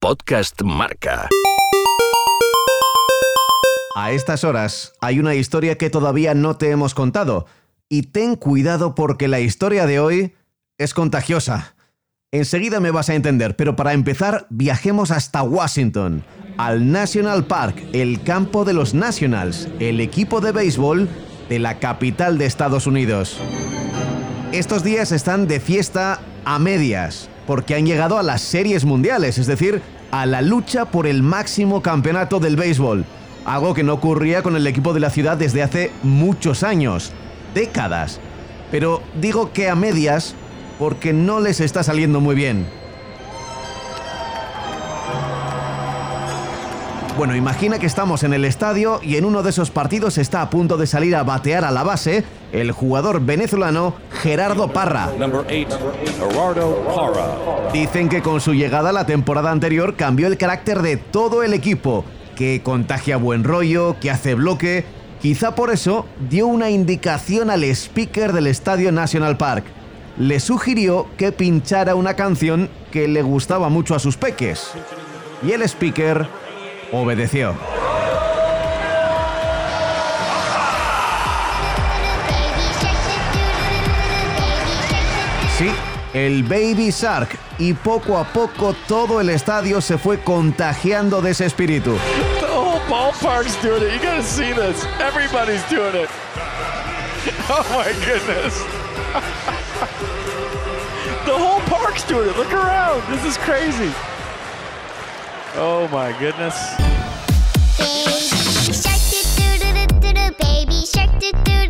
Podcast Marca. A estas horas hay una historia que todavía no te hemos contado. Y ten cuidado porque la historia de hoy es contagiosa. Enseguida me vas a entender, pero para empezar viajemos hasta Washington, al National Park, el campo de los Nationals, el equipo de béisbol de la capital de Estados Unidos. Estos días están de fiesta a medias, porque han llegado a las series mundiales, es decir, a la lucha por el máximo campeonato del béisbol, algo que no ocurría con el equipo de la ciudad desde hace muchos años, décadas. Pero digo que a medias porque no les está saliendo muy bien. Bueno, imagina que estamos en el estadio y en uno de esos partidos está a punto de salir a batear a la base el jugador venezolano Gerardo Parra. Dicen que con su llegada la temporada anterior cambió el carácter de todo el equipo, que contagia buen rollo, que hace bloque. Quizá por eso dio una indicación al speaker del Estadio National Park. Le sugirió que pinchara una canción que le gustaba mucho a sus peques. Y el speaker obedeció. Sí, el Baby Shark. Y poco a poco todo el estadio se fue contagiando de ese espíritu. The whole ballpark's doing it. You gotta see this. Everybody's doing it. Oh my goodness. the whole park's doing it. Look around. This is crazy. Oh my goodness.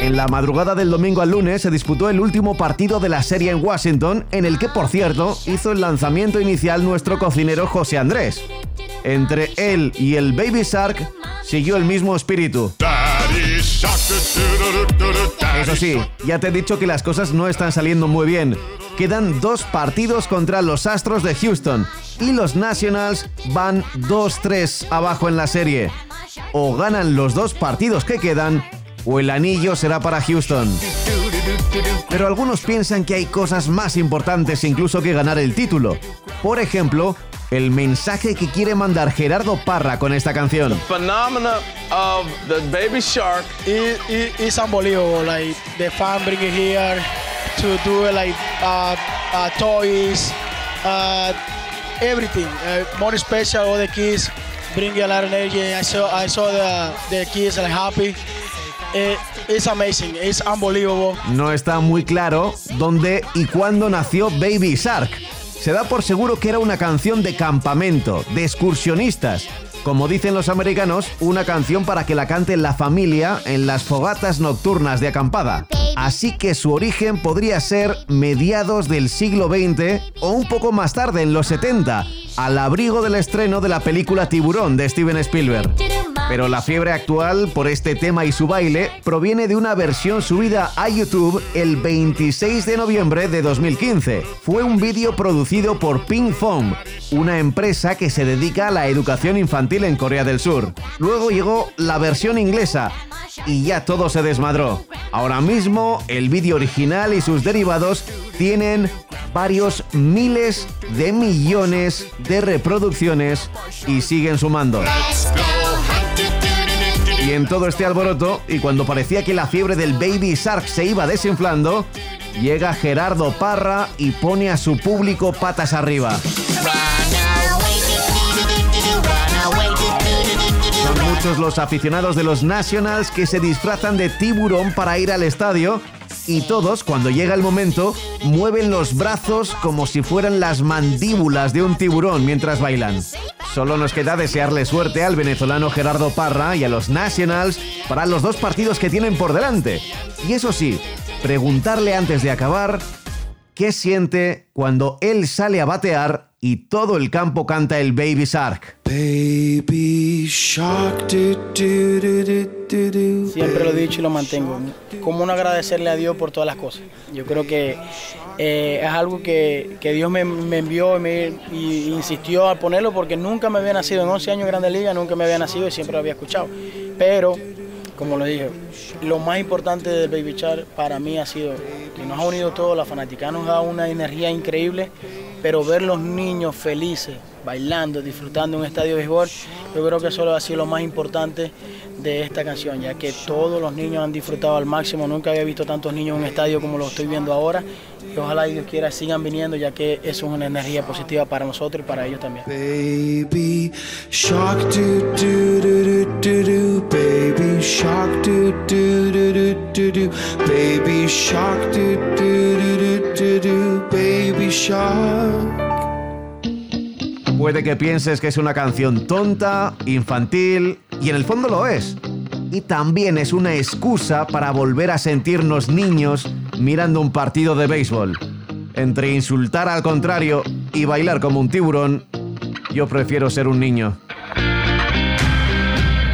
En la madrugada del domingo al lunes se disputó el último partido de la serie en Washington, en el que, por cierto, hizo el lanzamiento inicial nuestro cocinero José Andrés. Entre él y el Baby Shark siguió el mismo espíritu. Eso sí, ya te he dicho que las cosas no están saliendo muy bien. Quedan dos partidos contra los Astros de Houston y los Nationals van 2-3 abajo en la serie. O ganan los dos partidos que quedan o el anillo será para Houston. Pero algunos piensan que hay cosas más importantes incluso que ganar el título. Por ejemplo, el mensaje que quiere mandar Gerardo Parra con esta canción. Phenomena of the uh, uh, uh, everything. Uh, more special, all the kids bring a lot of energy. I saw I saw the the kids like happy. It, it's amazing. It's unbelievable. No está muy claro dónde y cuándo nació Baby Shark. Se da por seguro que era una canción de campamento, de excursionistas. Como dicen los americanos, una canción para que la cante la familia en las fogatas nocturnas de acampada. Así que su origen podría ser mediados del siglo XX o un poco más tarde, en los 70, al abrigo del estreno de la película Tiburón de Steven Spielberg. Pero la fiebre actual por este tema y su baile proviene de una versión subida a YouTube el 26 de noviembre de 2015. Fue un vídeo producido por Pink Foam, una empresa que se dedica a la educación infantil en Corea del Sur. Luego llegó la versión inglesa y ya todo se desmadró. Ahora mismo el vídeo original y sus derivados tienen varios miles de millones de reproducciones y siguen sumando. En todo este alboroto, y cuando parecía que la fiebre del Baby Shark se iba desinflando, llega Gerardo Parra y pone a su público patas arriba. Son muchos los aficionados de los Nationals que se disfrazan de tiburón para ir al estadio y todos, cuando llega el momento, mueven los brazos como si fueran las mandíbulas de un tiburón mientras bailan. Solo nos queda desearle suerte al venezolano Gerardo Parra y a los Nationals para los dos partidos que tienen por delante. Y eso sí, preguntarle antes de acabar qué siente cuando él sale a batear y todo el campo canta el Baby Shark. Baby Siempre lo he dicho y lo mantengo. Como un agradecerle a Dios por todas las cosas. Yo creo que eh, es algo que, que Dios me, envió y, me, insistió a ponerlo porque nunca me había nacido. En 11 años en Grande Liga nunca me había nacido y siempre lo había escuchado. Pero, como lo dije, lo más importante del Baby Char para mí ha sido que nos ha unido todos, la fanaticada nos da una energía increíble pero ver los niños felices, bailando, disfrutando un estadio de béisbol, yo creo que eso ha sido lo más importante de esta canción, ya que todos los niños han disfrutado al máximo. Nunca había visto tantos niños en un estadio como lo estoy viendo ahora. Y ojalá Dios quiera sigan viniendo, ya que eso es una energía positiva para nosotros y para ellos también. Baby baby baby baby Puede que pienses que es una canción tonta, infantil, y en el fondo lo es. Y también es una excusa para volver a sentirnos niños mirando un partido de béisbol. Entre insultar al contrario y bailar como un tiburón, yo prefiero ser un niño.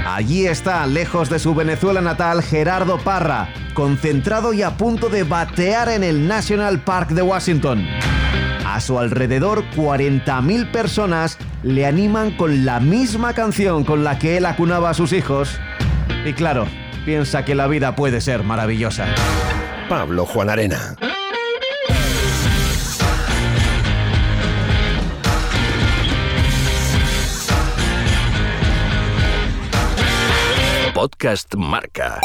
Allí está, lejos de su Venezuela natal, Gerardo Parra, concentrado y a punto de batear en el National Park de Washington. A su alrededor, 40.000 personas le animan con la misma canción con la que él acunaba a sus hijos. Y claro, piensa que la vida puede ser maravillosa. Pablo Juan Arena. Podcast Marca.